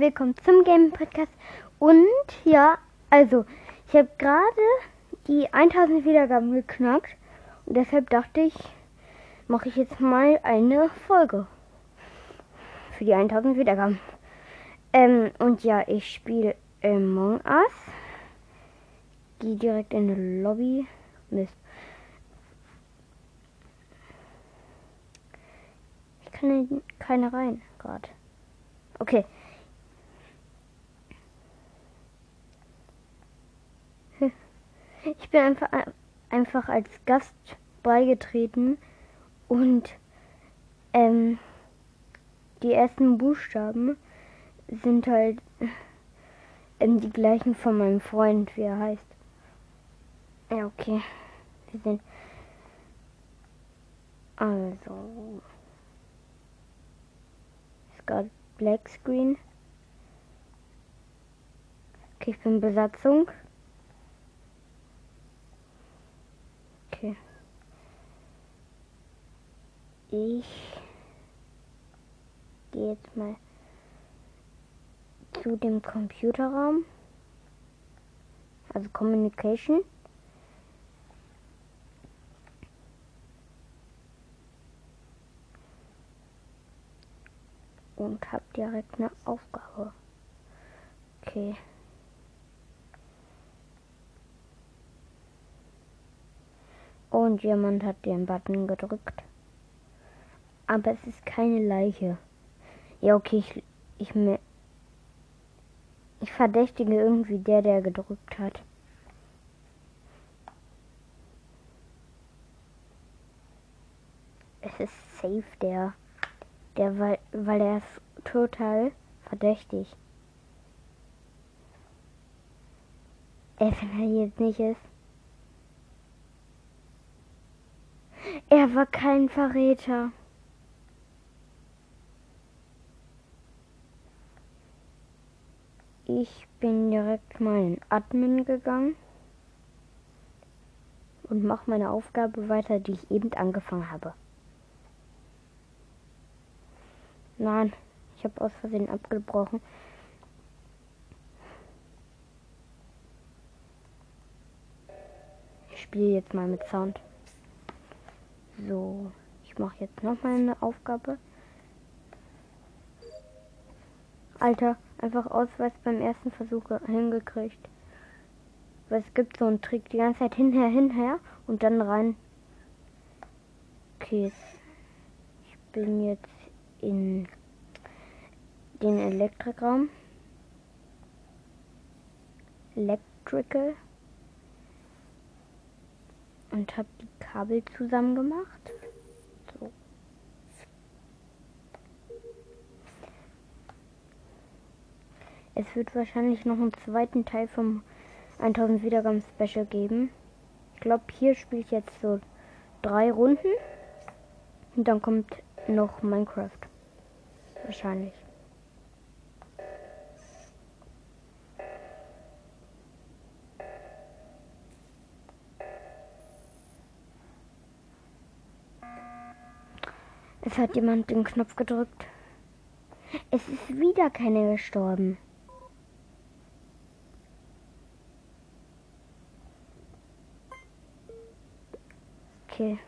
willkommen zum Game Podcast. Und ja, also, ich habe gerade die 1000 Wiedergaben geknackt. Und deshalb dachte ich, mache ich jetzt mal eine Folge für die 1000 Wiedergaben. Ähm, und ja, ich spiele Among Us. Gehe direkt in die Lobby. Mist. Ich kann keine rein gerade. Okay. Ich bin einfach, einfach als Gast beigetreten und ähm, die ersten Buchstaben sind halt ähm, die gleichen von meinem Freund, wie er heißt. Ja, okay. Wir sind also es gab Black Screen. Okay, ich bin Besatzung. Okay. Ich gehe jetzt mal zu dem Computerraum. Also Communication. Und hab direkt eine Aufgabe. Okay. Und jemand hat den Button gedrückt. Aber es ist keine Leiche. Ja, okay, ich, ich, ich verdächtige irgendwie der, der gedrückt hat. Es ist safe der. Der, weil, weil er ist total verdächtig. Ey, wenn er jetzt nicht ist. Er war kein Verräter. Ich bin direkt mal in Admin gegangen und mache meine Aufgabe weiter, die ich eben angefangen habe. Nein, ich habe aus Versehen abgebrochen. Ich spiele jetzt mal mit Sound. So, ich mache jetzt noch mal eine Aufgabe. Alter, einfach Ausweis beim ersten Versuch hingekriegt. Weil es gibt so einen Trick, die ganze Zeit hinher, hinher und dann rein. Okay, ich bin jetzt in den Elektrikraum. Electrical. Und habe die Kabel zusammen gemacht. So. Es wird wahrscheinlich noch einen zweiten Teil vom 1000 Wiedergaben Special geben. Ich glaube, hier spiele ich jetzt so drei Runden. Und dann kommt noch Minecraft. Wahrscheinlich. Es hat jemand den Knopf gedrückt. Es ist wieder keiner gestorben. Okay.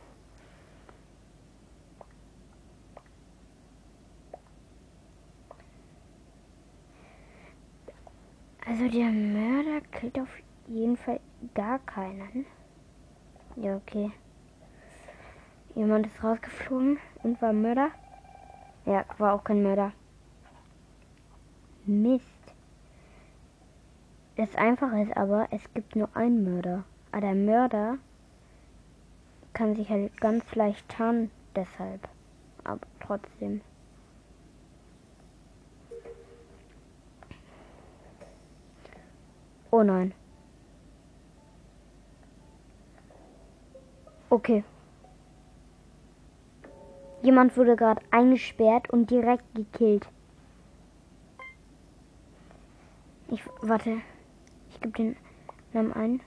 Also der Mörder killt auf jeden Fall gar keinen. Ja, okay. Jemand ist rausgeflogen und war Mörder. Ja, war auch kein Mörder. Mist. Das Einfache ist aber, es gibt nur einen Mörder. Aber der Mörder kann sich halt ganz leicht tarnen, deshalb. Aber trotzdem. Oh nein. Okay. Jemand wurde gerade eingesperrt und direkt gekillt. Ich warte. Ich gebe den Namen ein.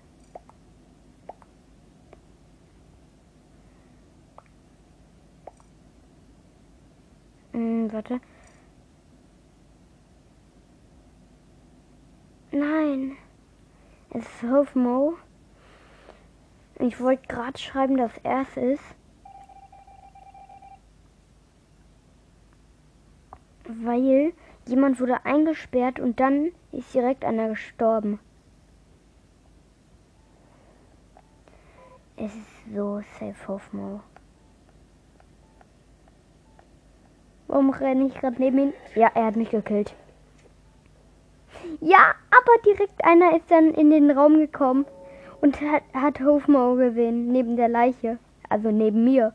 Hm, warte. Nein. Es ist Hofmo. Ich wollte gerade schreiben, dass er es ist. Weil jemand wurde eingesperrt und dann ist direkt einer gestorben. Es ist so safe Hofmo. Warum renne ich gerade neben ihm? Ja, er hat mich gekillt. Ja, aber direkt einer ist dann in den Raum gekommen und hat, hat Hofmau gesehen, neben der Leiche. Also neben mir.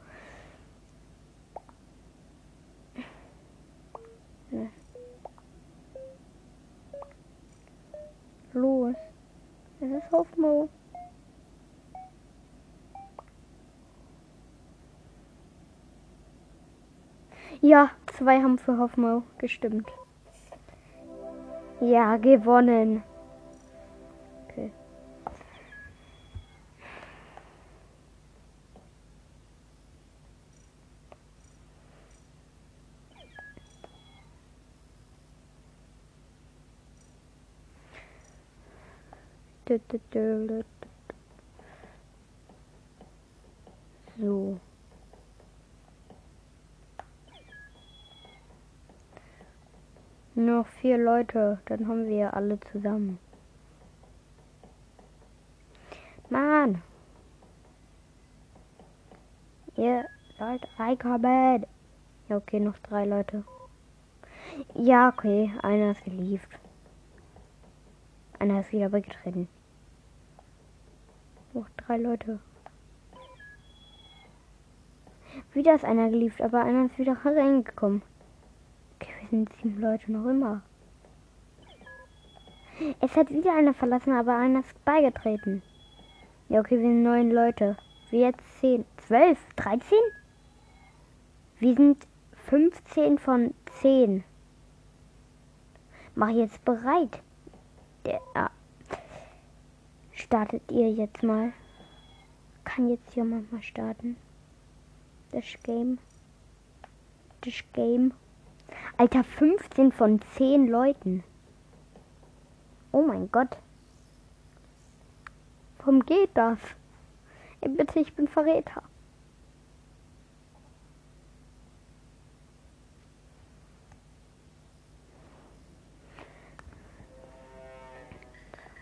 Los. Es ist Hofmau. Ja, zwei haben für Hoffmau gestimmt. Ja, gewonnen. Okay. So. Noch vier Leute, dann haben wir alle zusammen. Mann! Ihr sollt reinkommen. Ja, okay, noch drei Leute. Ja, okay, einer ist gelieft. Einer ist wieder weggetreten. Noch drei Leute. Wieder ist einer gelieft, aber einer ist wieder reingekommen sind sieben Leute noch immer. Es hat wieder einer verlassen, aber einer ist beigetreten. Ja, okay, wir sind neun Leute. Wir jetzt zehn, zwölf, dreizehn? Wir sind 15 von 10. Mach jetzt bereit. Der, ah. Startet ihr jetzt mal. Kann jetzt jemand mal starten. Das Game. Das Game. Alter, 15 von 10 Leuten. Oh mein Gott. Warum geht das? Ey, bitte, ich bin Verräter.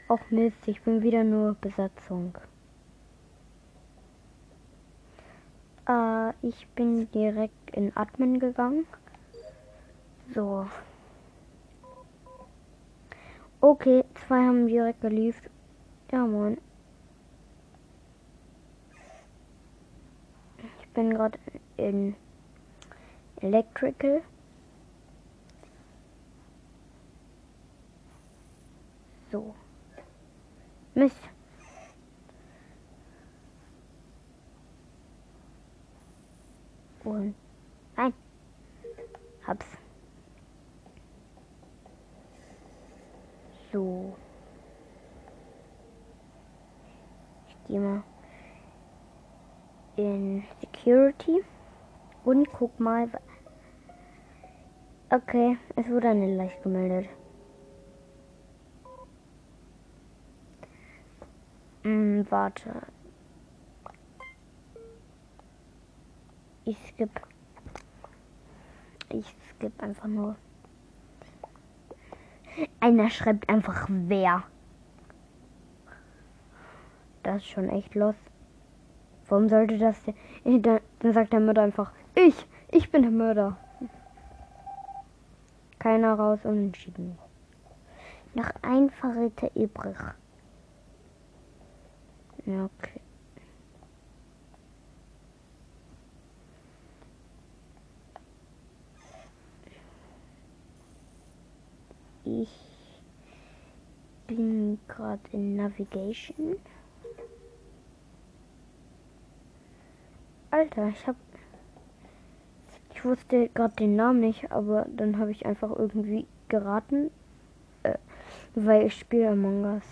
Och Mist, ich bin wieder nur Besatzung. Äh, ich bin direkt in Admin gegangen. So. Okay, zwei haben direkt geliefert. Ja, moin. Ich bin gerade in Electrical. So. Mist. Und nein. Hab's. So. Ich gehe mal in Security und guck mal. Okay, es wurde eine Leicht gemeldet. Hm, warte. Ich skip. Ich skip einfach nur. Einer schreibt einfach wer. Das ist schon echt los. Warum sollte das denn? Dann sagt der Mörder einfach, ich, ich bin der Mörder. Keiner raus, unentschieden. Noch ein Verräter übrig. Okay. Ich bin gerade in Navigation. Alter, ich hab. Ich wusste gerade den Namen nicht, aber dann habe ich einfach irgendwie geraten, äh, weil ich spiele Among Us.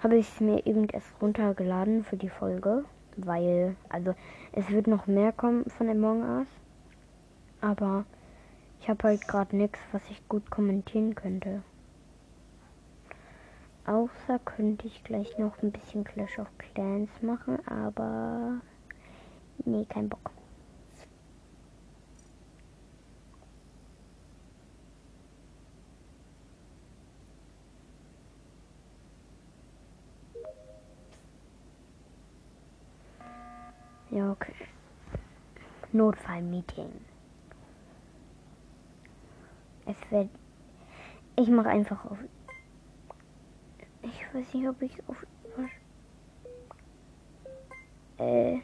Habe ich es mir eben erst runtergeladen für die Folge, weil, also es wird noch mehr kommen von Among Us, aber ich habe halt gerade nichts, was ich gut kommentieren könnte. Außer könnte ich gleich noch ein bisschen Clash of Clans machen, aber nee, kein Bock. Ja, okay. Notfallmeeting. Es wird. Ich mache einfach auf. Ich weiß nicht, ob ich auf. Äh,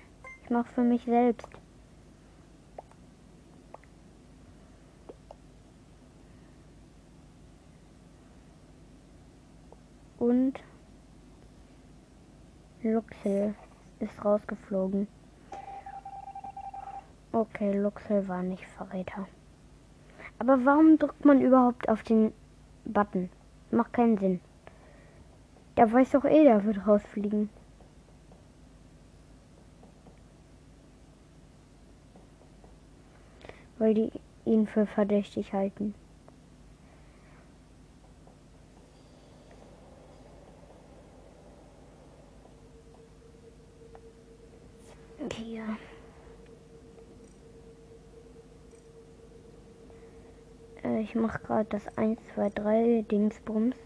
ich mache für mich selbst. Und Luxel ist rausgeflogen. Okay, Luxel war nicht Verräter. Aber warum drückt man überhaupt auf den Button? Macht keinen Sinn. Der weiß doch eh, der wird rausfliegen. Weil die ihn für verdächtig halten. Hier. Ich mache gerade das 1, 2, 3 Dingsbums.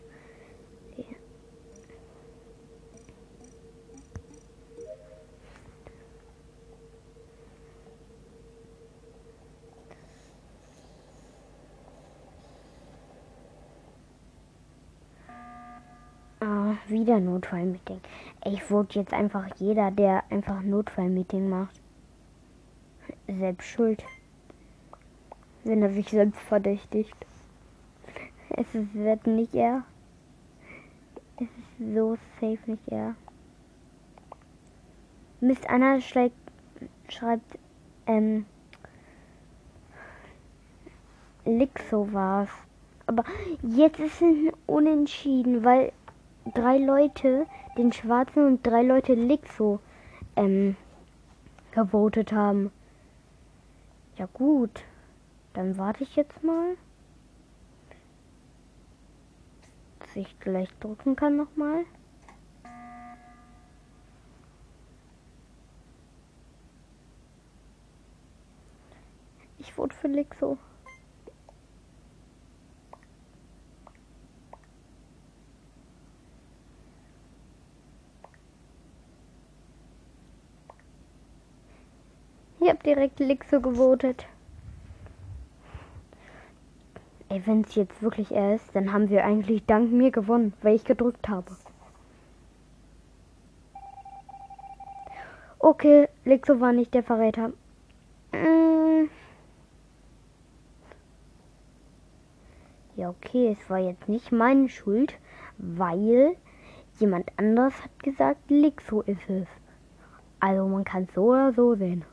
Ah, wieder Notfallmeeting. Ich wurde jetzt einfach jeder, der einfach Notfallmeeting macht. Selbst schuld wenn er sich selbst verdächtigt. Es wird nicht er. Es ist so safe nicht er. Mist, Anna schreibt, schreibt ähm, Lixo war's. Aber jetzt ist es unentschieden, weil drei Leute den Schwarzen und drei Leute Lixo ähm, gewotet haben. Ja gut. Dann warte ich jetzt mal. Dass ich gleich drücken kann nochmal. Ich wurde für Lixo. Ich habe direkt Lixo gewotet. Ey, wenn es jetzt wirklich er ist, dann haben wir eigentlich dank mir gewonnen, weil ich gedrückt habe. Okay, Lexo war nicht der Verräter. Äh ja, okay, es war jetzt nicht meine Schuld, weil jemand anders hat gesagt, Lexo ist es. Also man kann es so oder so sehen.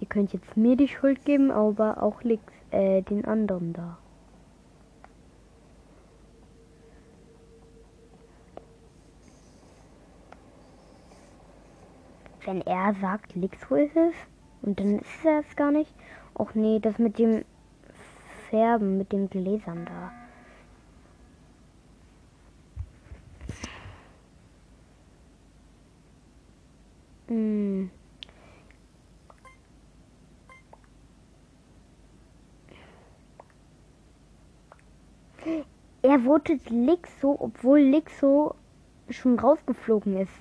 Ihr könnt jetzt mir die Schuld geben, aber auch Lix äh, den anderen da. Wenn er sagt, Lixo ist es, und dann ist er es gar nicht. Och nee, das mit dem Färben, mit den Gläsern da. Hm. Er votet Lixo, obwohl Lixo schon rausgeflogen ist.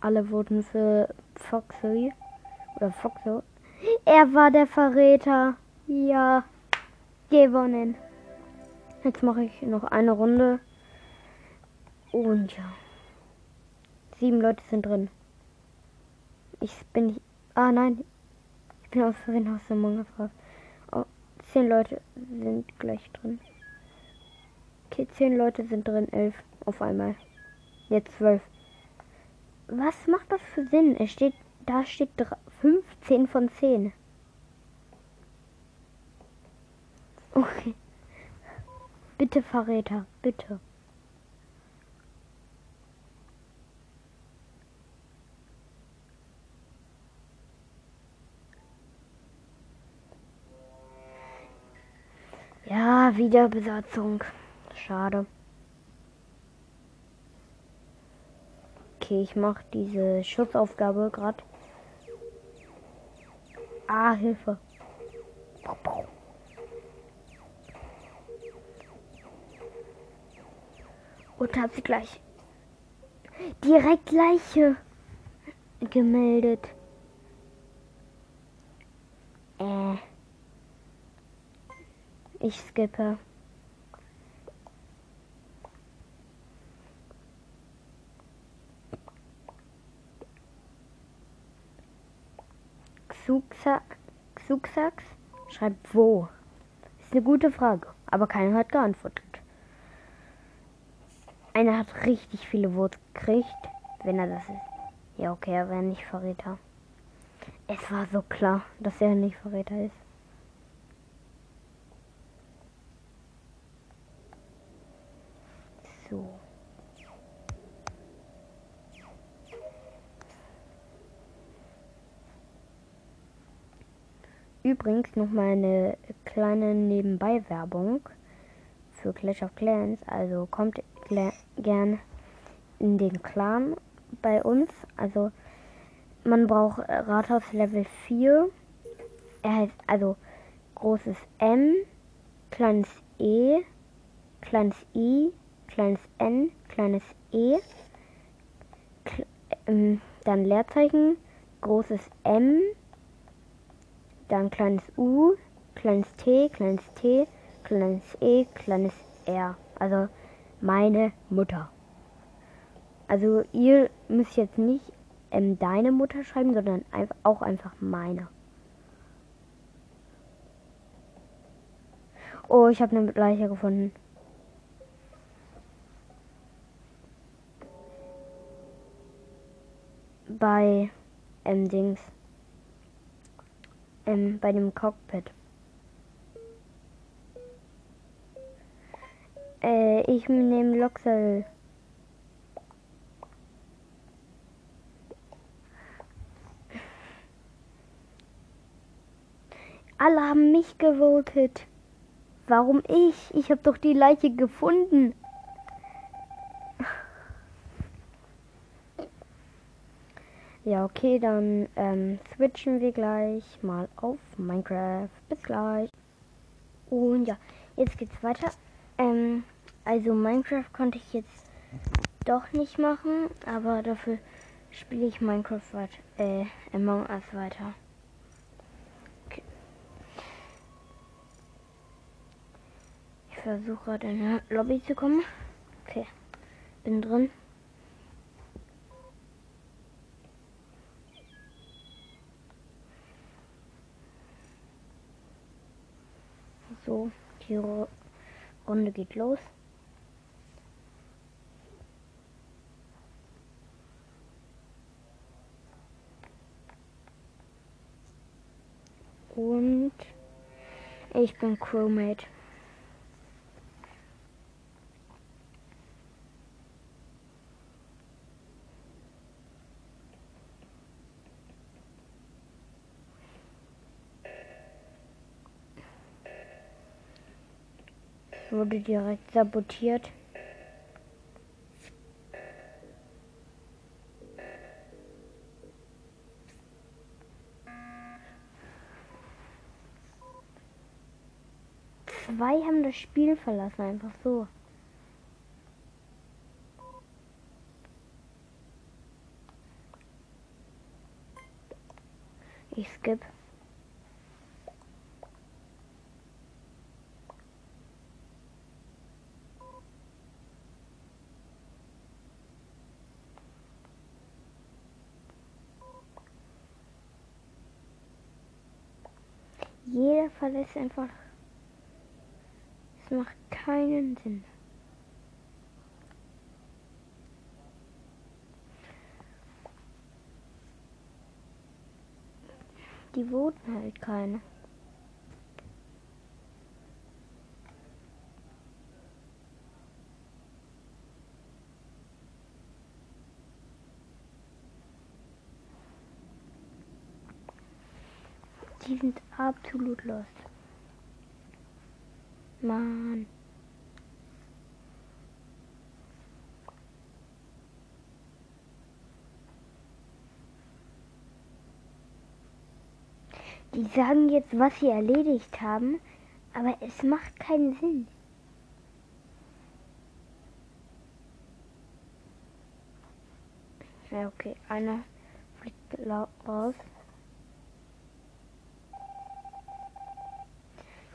Alle wurden für Foxy oder Foxo. Er war der Verräter. Ja, gewonnen. Jetzt mache ich noch eine Runde. Und ja. Sieben Leute sind drin. Ich bin nicht. Ah nein. Ich bin aus Versehen aus dem Manga raus. Oh, zehn Leute sind gleich drin. Okay, zehn Leute sind drin, elf auf einmal. Jetzt zwölf. Was macht das für Sinn? Es steht, da steht 15 von 10. Okay. Bitte Verräter, bitte. Wieder Besatzung. Schade. Okay, ich mache diese Schutzaufgabe gerade. Ah, Hilfe. Und hat sie gleich direkt Leiche gemeldet. Äh. Ich skippe. Xuxax schreibt wo? Ist eine gute Frage, aber keiner hat geantwortet. Einer hat richtig viele Votes gekriegt, wenn er das ist. Ja, okay, er wäre nicht Verräter. Es war so klar, dass er nicht Verräter ist. Übrigens noch mal eine kleine Nebenbei-Werbung für Clash of Clans. Also kommt gern in den Clan bei uns. Also man braucht Rathaus Level 4. Er heißt also großes M, kleines E, kleines I, kleines N, kleines E, ähm, dann Leerzeichen, großes M, dann kleines U, kleines T, kleines T, kleines E, kleines R. Also meine Mutter. Also ihr müsst jetzt nicht ähm, deine Mutter schreiben, sondern einfach, auch einfach meine. Oh, ich habe eine Leiche gefunden. Bei ähm, Dings. Ähm, bei dem Cockpit. Äh, ich nehme Loxel. Alle haben mich gewotet. Warum ich? Ich habe doch die Leiche gefunden. Ja, okay, dann ähm, switchen wir gleich mal auf Minecraft. Bis gleich. Und ja, jetzt geht's weiter. Ähm, also Minecraft konnte ich jetzt doch nicht machen, aber dafür spiele ich Minecraft weiter, äh, Among Us weiter. Okay. Ich versuche gerade in eine Lobby zu kommen. Okay, bin drin. So, die Runde geht los. Und ich bin Crewmate. Wurde direkt sabotiert. Zwei haben das Spiel verlassen, einfach so. Ich skip. Jeder verlässt einfach. Es macht keinen Sinn. Die voten halt keine. Die sind absolut lost. Mann. Die sagen jetzt, was sie erledigt haben, aber es macht keinen Sinn. Ja, okay, einer fliegt raus.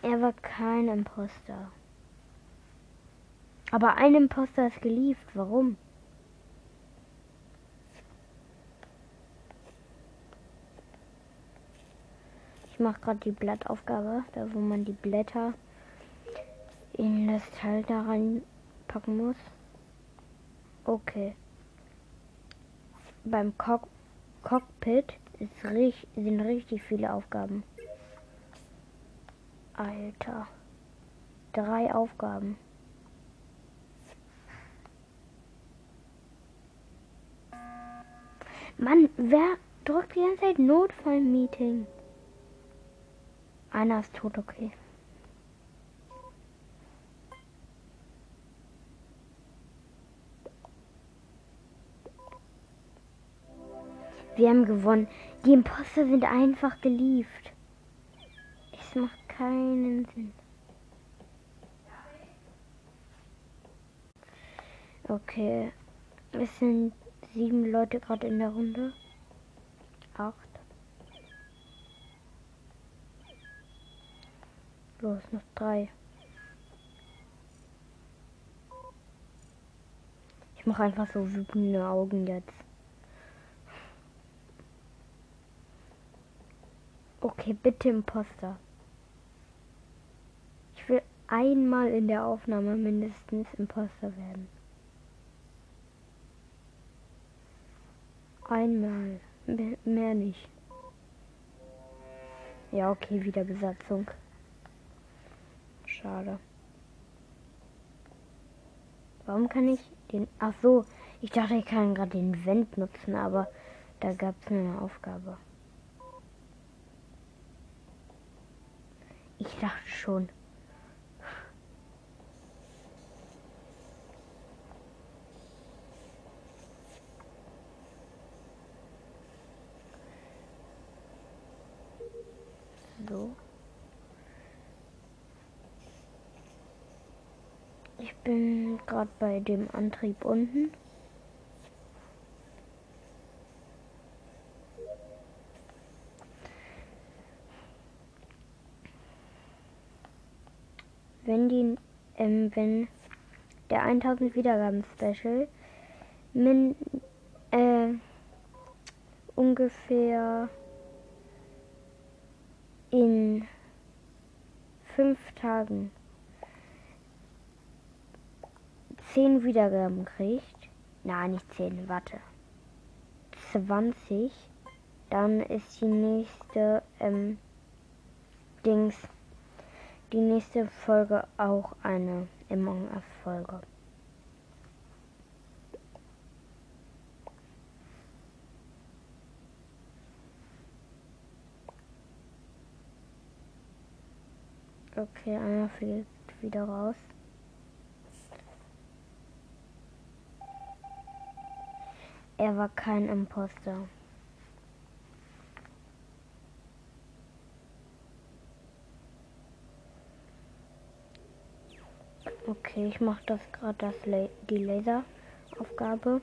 Er war kein Imposter. Aber ein Imposter ist gelieft. Warum? Ich mache gerade die Blattaufgabe, da wo man die Blätter in das Teil da reinpacken muss. Okay. Beim Cock Cockpit ist richtig, sind richtig viele Aufgaben. Alter. Drei Aufgaben. Mann, wer drückt die ganze Zeit Notfallmeeting? Einer ist tot, okay. Wir haben gewonnen. Die Imposter sind einfach gelieft. Es macht keinen Sinn. Okay. Es sind sieben Leute gerade in der Runde. Acht. Los, noch drei. Ich mache einfach so wütende Augen jetzt. Okay, bitte Imposter. Einmal in der Aufnahme mindestens Imposter werden. Einmal. Mehr nicht. Ja, okay, wieder Besatzung. Schade. Warum kann ich den... Ach so, ich dachte, ich kann gerade den Vent nutzen, aber da gab es eine Aufgabe. Ich dachte schon. So. Ich bin gerade bei dem Antrieb unten. wenn die, ähm, wenn der 1000 Wiedergaben Special min, äh, ungefähr in fünf Tagen zehn Wiedergaben kriegt, na nicht zehn, warte, 20, dann ist die nächste ähm, Dings die nächste Folge auch eine Among Us Folge. Okay, einer fliegt wieder raus. Er war kein Imposter. Okay, ich mache das gerade das La die Laseraufgabe.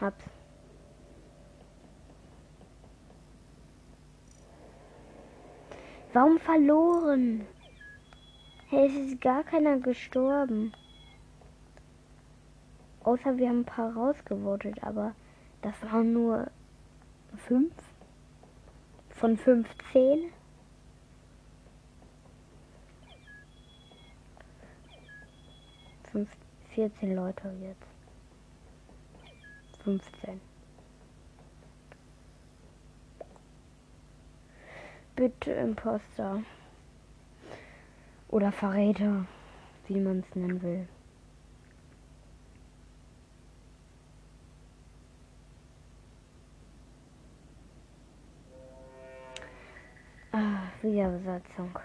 Hab's. Warum verloren? Hey, es ist gar keiner gestorben. Außer wir haben ein paar rausgevotet, aber das waren nur fünf von 15. Fünf, 14 Leute jetzt. 15. Bitte Imposter. Oder Verräter, wie man es nennen will. Ah, Wiederbesatzung.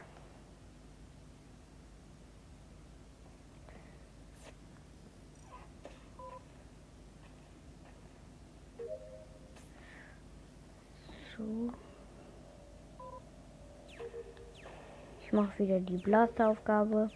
So. Ich mache wieder die Blasteraufgabe.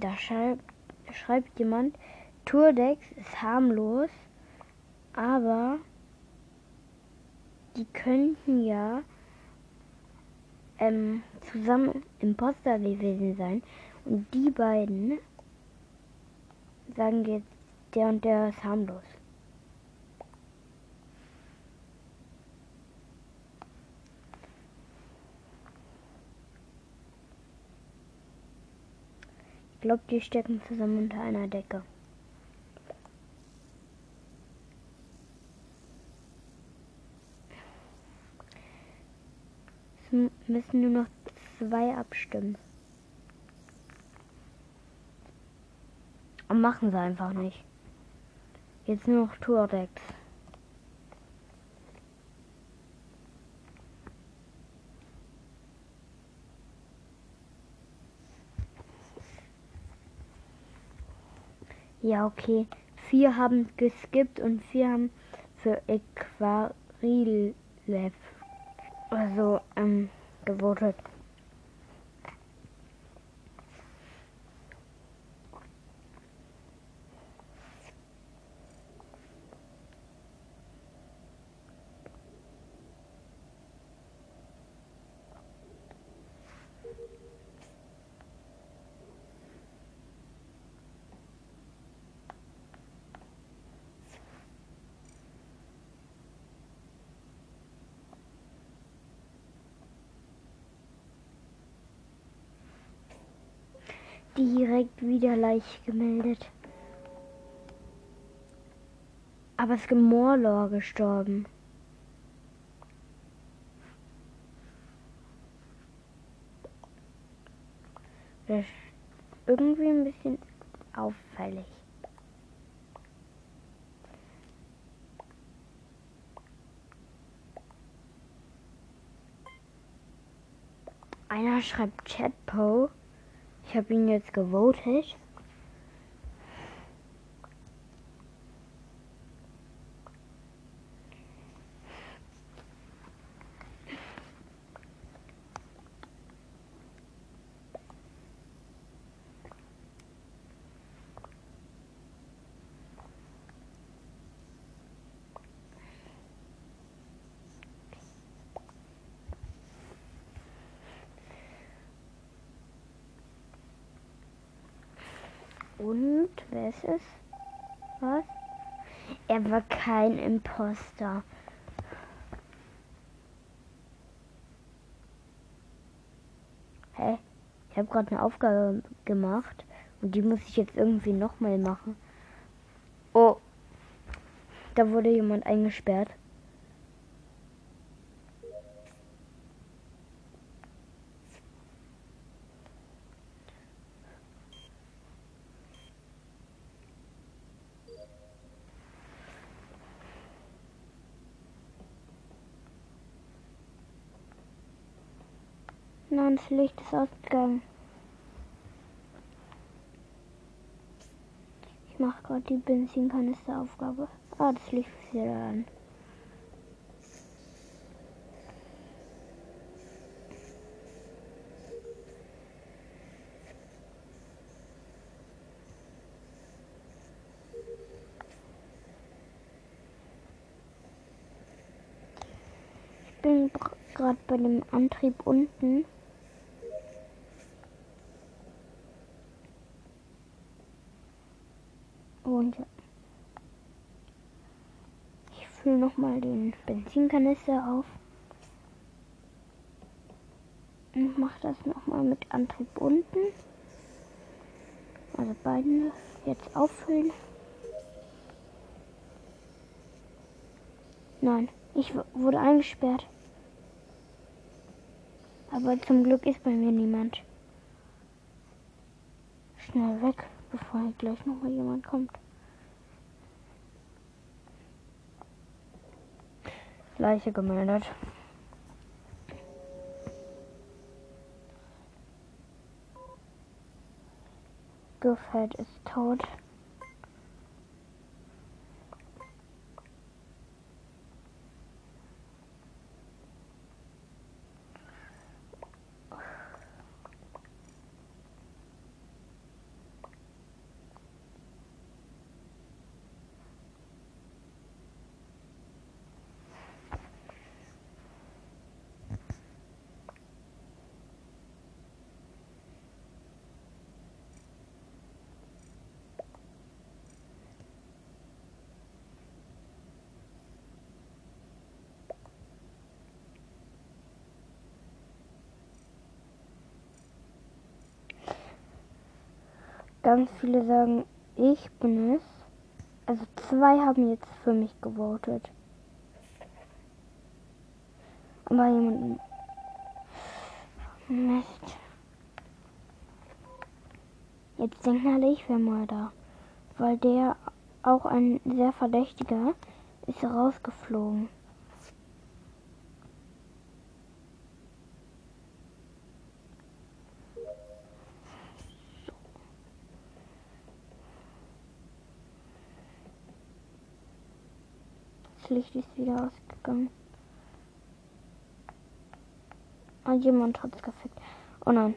Da schreibt, schreibt jemand, Tourdex ist harmlos, aber die könnten ja ähm, zusammen Imposter gewesen sein. Und die beiden sagen jetzt, der und der ist harmlos. Ich glaube, die stecken zusammen unter einer Decke. Es müssen nur noch zwei abstimmen. Und machen sie einfach nicht. Jetzt nur noch Tourdex. Ja, okay. Vier haben geskippt und vier haben für Equarilev also ähm, gewotet. Direkt wieder leicht gemeldet. Aber es ist Gemorlor gestorben. Das ist irgendwie ein bisschen auffällig. Einer schreibt Chatpo. Ich habe ihn jetzt gewotet. Und wer ist es? Was? Er war kein Imposter. Hä? Ich habe gerade eine Aufgabe gemacht und die muss ich jetzt irgendwie nochmal machen. Oh, da wurde jemand eingesperrt. Manns Licht ist ausgegangen. Ich mache gerade die Benzinkanisteraufgabe. Ah, das Licht ist wieder an. bin gerade bei dem Antrieb unten. Nochmal den Benzinkanister auf. Und mache das nochmal mit Antrieb unten. Also beiden jetzt auffüllen. Nein, ich wurde eingesperrt. Aber zum Glück ist bei mir niemand. Schnell weg, bevor gleich noch mal jemand kommt. Leiche gemeldet. Gefällt ist tot. Ganz viele sagen, ich bin es. Also zwei haben jetzt für mich gewotet. Aber jemanden. Mist. Jetzt denken alle, ich wäre mal da. Weil der auch ein sehr verdächtiger ist rausgeflogen. Licht ist wieder ausgegangen. Ah, jemand hat es gefickt. Oh nein.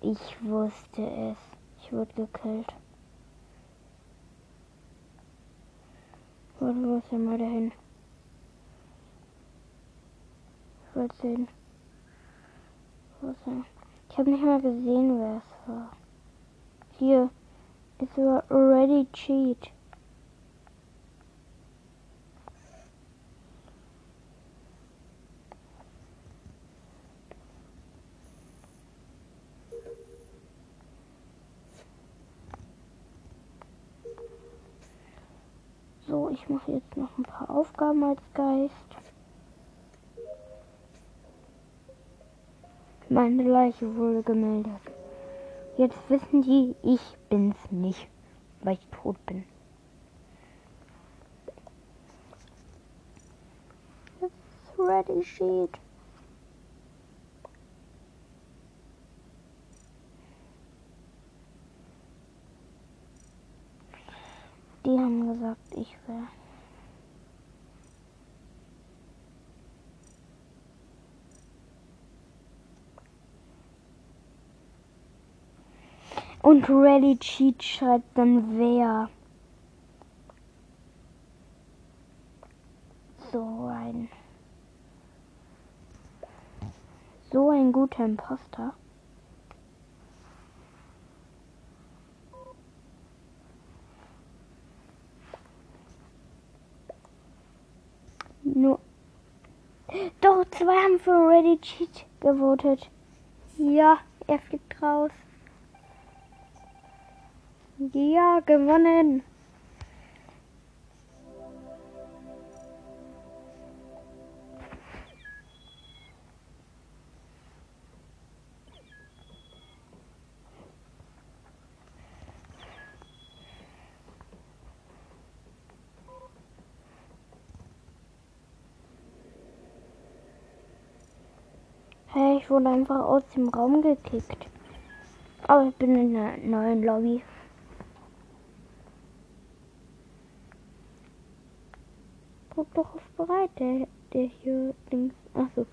Ich wusste es. Ich wurde gekillt. Warte, wo ist denn mal dahin? Ich wollte sehen. Wo ist er? Ich habe nicht mal gesehen, wer es war. Hier. Es war already cheat. So, ich mache jetzt noch ein paar Aufgaben als Geist. Meine Leiche wurde gemeldet. Jetzt wissen die, ich bin's nicht, weil ich tot bin. Ready sheet. Die haben gesagt, ich wäre. Und Rally Cheat schreibt dann wer. So ein. So ein guter Imposter. Nur. Doch, zwei haben für Ready Cheat gewotet. Ja, er fliegt raus. Ja, gewonnen. Ich wurde einfach aus dem Raum gekickt. Aber ich bin in einer neuen Lobby. Bescheid, der, der hier links. Achso,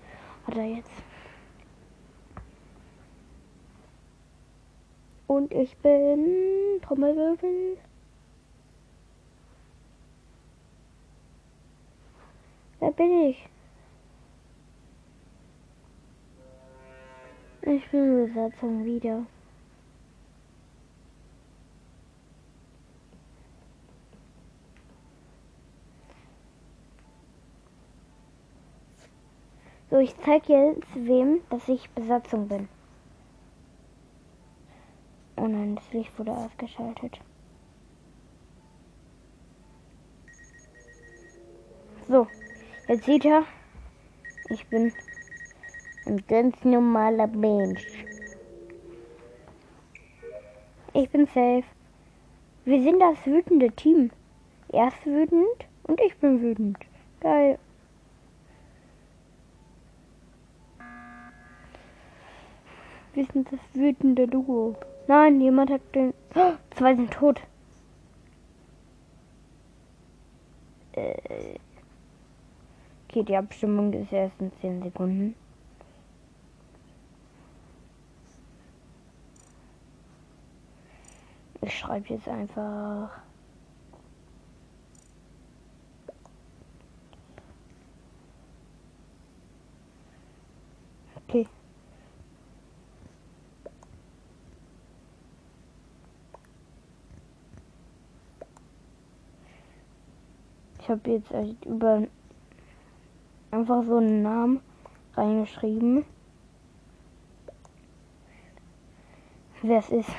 hat er jetzt. Und ich bin Trommelwirbel. Wer bin ich? Ich bin Besatzung wieder. So, ich zeige jetzt wem, dass ich Besatzung bin. Oh nein, das Licht wurde ausgeschaltet. So, jetzt sieht er, ich bin ein ganz normaler Mensch. Ich bin safe. Wir sind das wütende Team. Er ist wütend und ich bin wütend. Geil. Wir sind das wütende Duo. Nein, jemand hat den. Oh, zwei sind tot. Äh. Okay, die Abstimmung ist erst in 10 Sekunden. Ich schreibe jetzt einfach. Okay. Ich habe jetzt über einfach so einen Namen reingeschrieben. Wer es ist.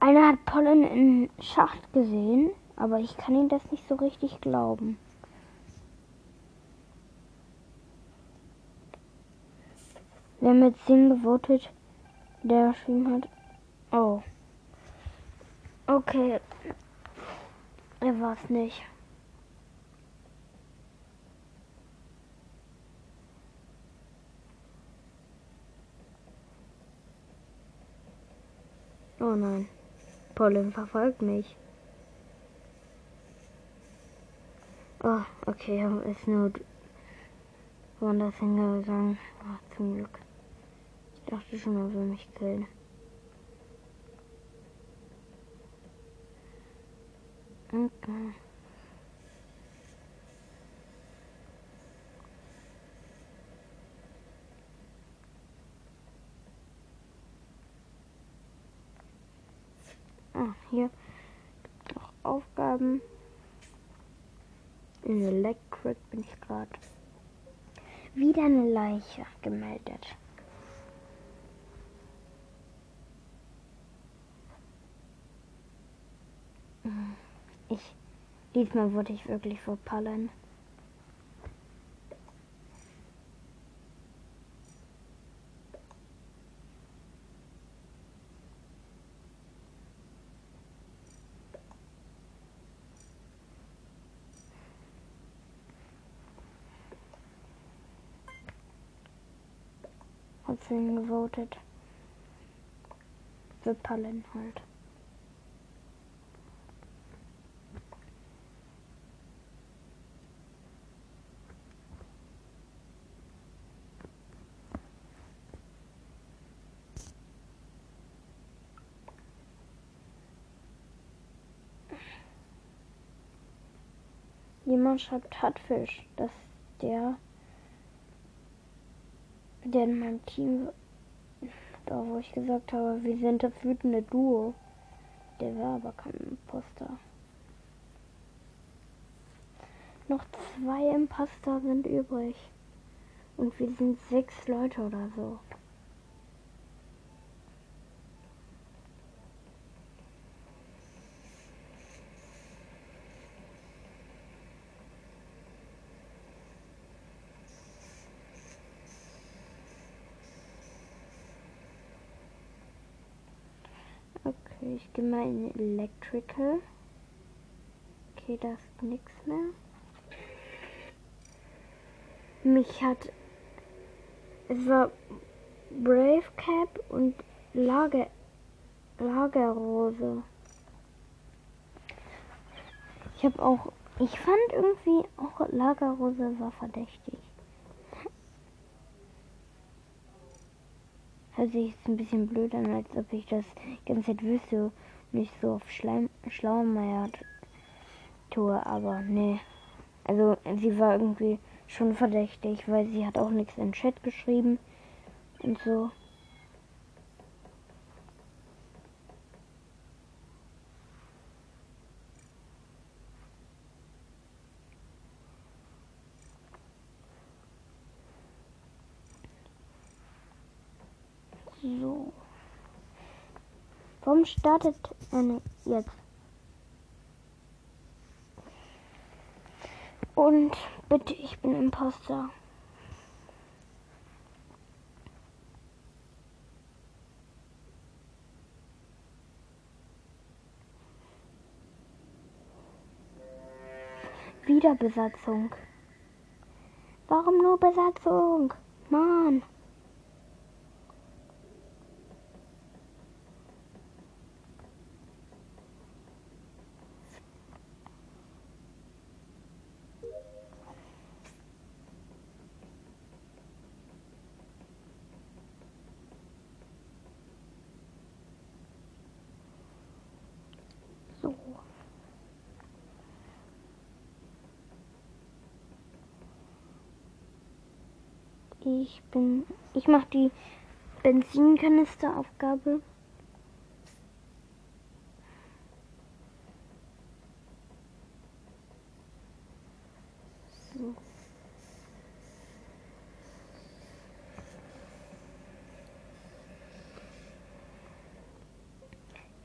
Einer hat Pollen in Schacht gesehen, aber ich kann ihm das nicht so richtig glauben. Haben jetzt den gewotet, der geschrieben hat. Oh. Okay. Er war es nicht. Oh nein. Pollen verfolgt mich. Oh, okay, ist nur woanders hingegangen. Oh, zum Glück. Ich dachte schon, er will mich killen. Ah, hier noch Aufgaben. In Electric bin ich gerade. Wieder eine Leiche gemeldet. Ich. Diesmal wurde ich wirklich verpallen. Hab für ihn gewotet. Für Pallen halt. Jemand schreibt Hartfisch, dass der, der in meinem Team, da wo ich gesagt habe, wir sind das wütende Duo, der war aber kein Imposter. Noch zwei Imposter sind übrig. Und wir sind sechs Leute oder so. Okay, ich gehe mal in Electrical. Okay, da ist nichts mehr. Mich hat. Es war Brave Cap und Lager. Lagerrose. Ich habe auch. Ich fand irgendwie auch Lagerrose war verdächtig. Hört sich jetzt ein bisschen blöd an, als ob ich das ganze Zeit wüsste nicht so auf Schlaumeier tue, aber nee. Also sie war irgendwie schon verdächtig, weil sie hat auch nichts in den Chat geschrieben und so. So. Warum startet er jetzt? Und bitte, ich bin Imposter. Wieder Besatzung. Warum nur Besatzung? Mann. So. Ich bin. Ich mache die Benzinkanisteraufgabe. So.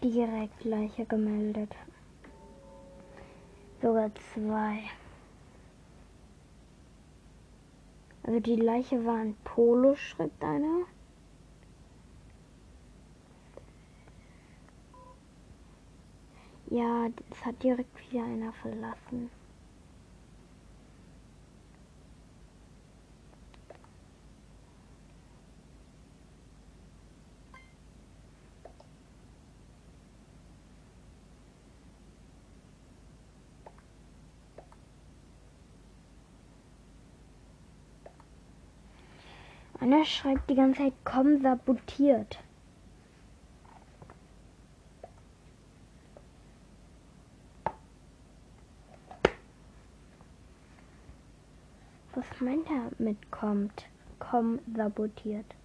Direkt Leiche gemeldet. Sogar zwei. Also die Leiche war ein Polo, schreibt einer. Ja, es hat direkt wieder einer verlassen. Einer schreibt die ganze Zeit, komm, sabotiert. Was meint er mit kommt? Komm, sabotiert.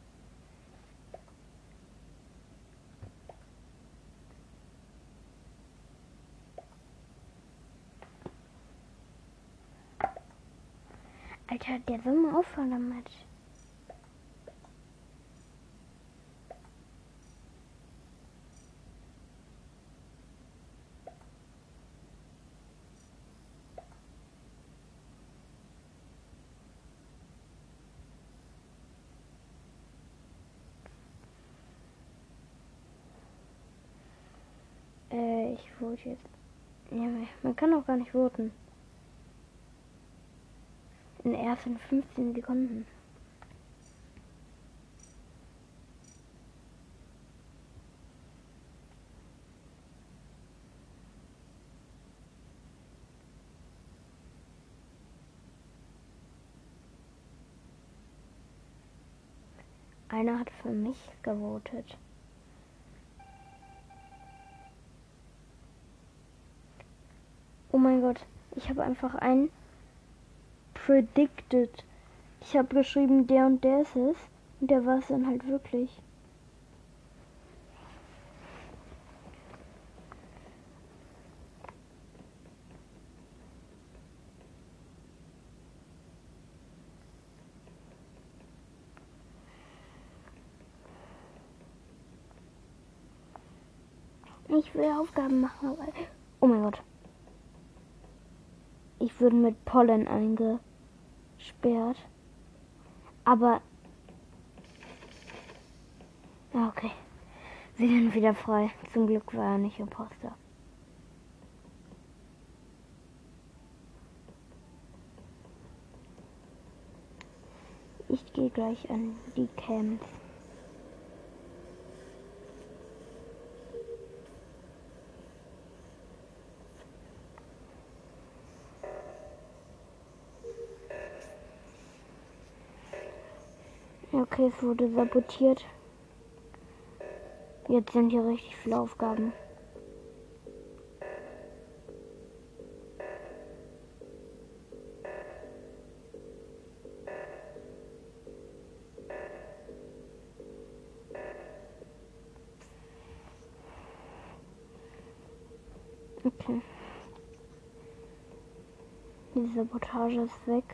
Alter, der soll mal aufhören damit. Äh, ich jetzt. Ja, man kann auch gar nicht voten. In ersten 15 Sekunden. Einer hat für mich gewotet. Mein Gott, ich habe einfach ein predicted. Ich habe geschrieben, der und der ist es. Und der war es dann halt wirklich. Ich will Aufgaben machen, aber... Oh mein Gott. Ich würde mit Pollen eingesperrt. Aber... Okay. Sie sind wieder frei. Zum Glück war er nicht Imposter. Ich gehe gleich an die Camps. Okay, es wurde sabotiert. Jetzt sind hier richtig viele Aufgaben. Okay. Die Sabotage ist weg.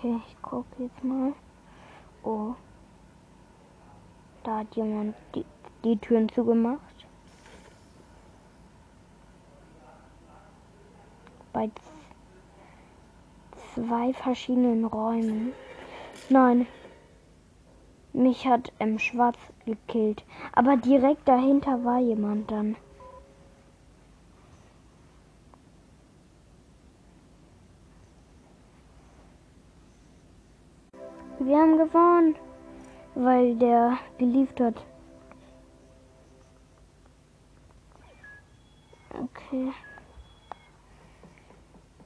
Okay, ich gucke jetzt mal. Oh. Da hat jemand die, die Türen zugemacht. Bei zwei verschiedenen Räumen. Nein. Mich hat im Schwarz gekillt. Aber direkt dahinter war jemand dann. Weil der geliebt hat. Okay.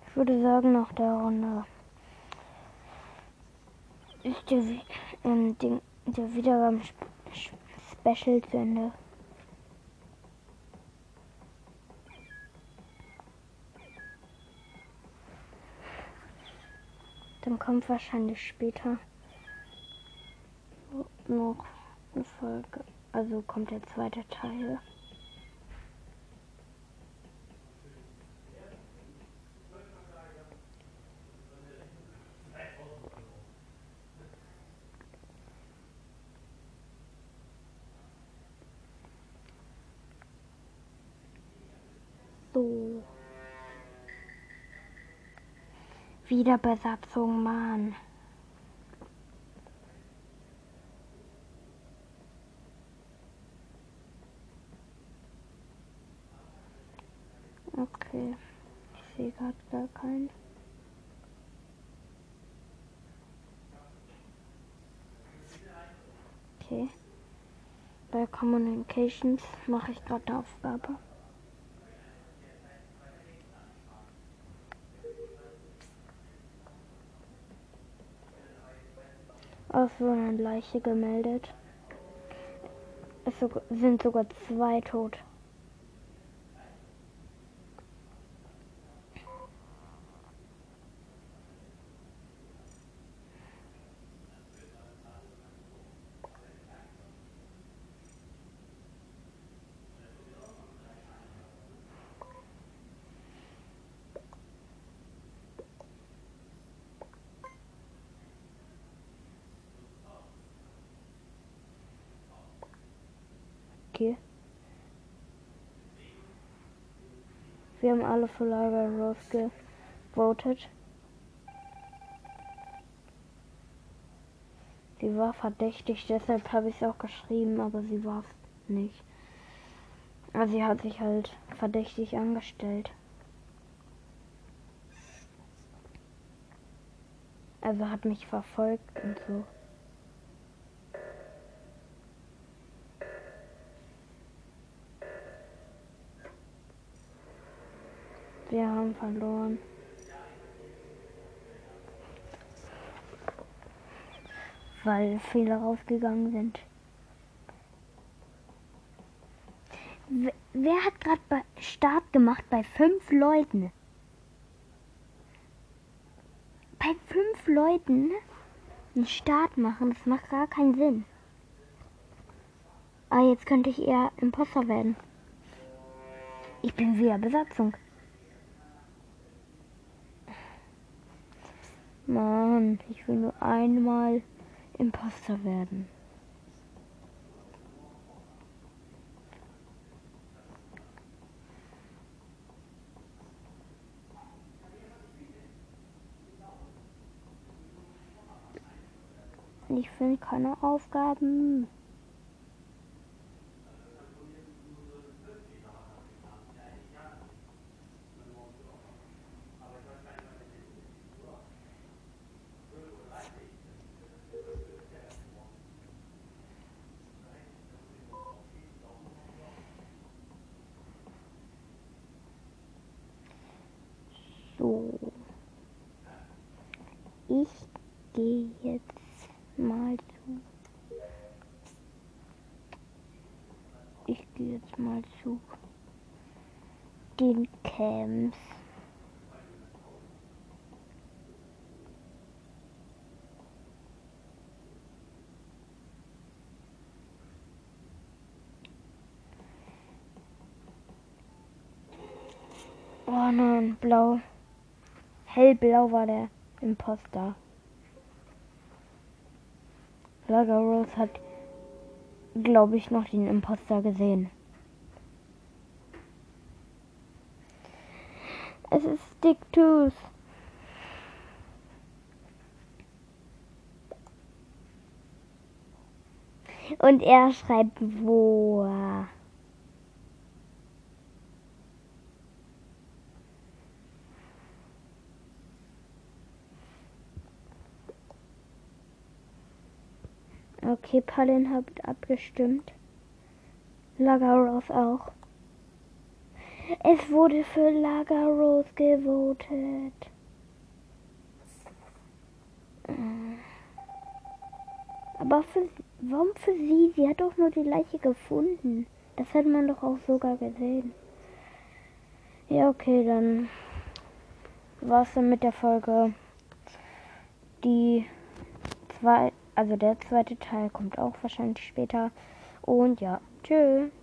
Ich würde sagen, nach der Runde ist der, ähm, den, der Wiedergaben-Special zu Ende. Dann kommt wahrscheinlich später noch eine Folge. Also kommt der zweite Teil. So. Wieder Besatzung, Mann. Okay. Ich sehe gerade gar keinen. Okay. Bei Communications mache ich gerade eine Aufgabe. Es wurde eine Leiche gemeldet. Es sind sogar zwei tot. Okay. Wir haben alle für Lara Rose gewotet. Sie war verdächtig, deshalb habe ich es auch geschrieben, aber sie war es nicht. Also sie hat sich halt verdächtig angestellt. Also hat mich verfolgt und so. Wir haben verloren. Weil viele rausgegangen sind. Wer hat gerade Start gemacht bei fünf Leuten? Bei fünf Leuten einen Start machen, das macht gar keinen Sinn. Ah, jetzt könnte ich eher Imposter werden. Ich bin wieder Besatzung. Mann, ich will nur einmal Imposter werden. Ich finde keine Aufgaben. So. Ich gehe jetzt mal zu. Ich gehe jetzt mal zu den Camps. Oh nein, blau. Hellblau war der Imposter. Lager Rose hat, glaube ich, noch den Imposter gesehen. Es ist Stick Tooth. Und er schreibt wo. Okay, Palin hat abgestimmt. Lagaros auch. Es wurde für Lagaros gewotet. Aber für, warum für sie? Sie hat doch nur die Leiche gefunden. Das hat man doch auch sogar gesehen. Ja, okay, dann war es dann mit der Folge. Die zwei also der zweite Teil kommt auch wahrscheinlich später. Und ja, tschüss.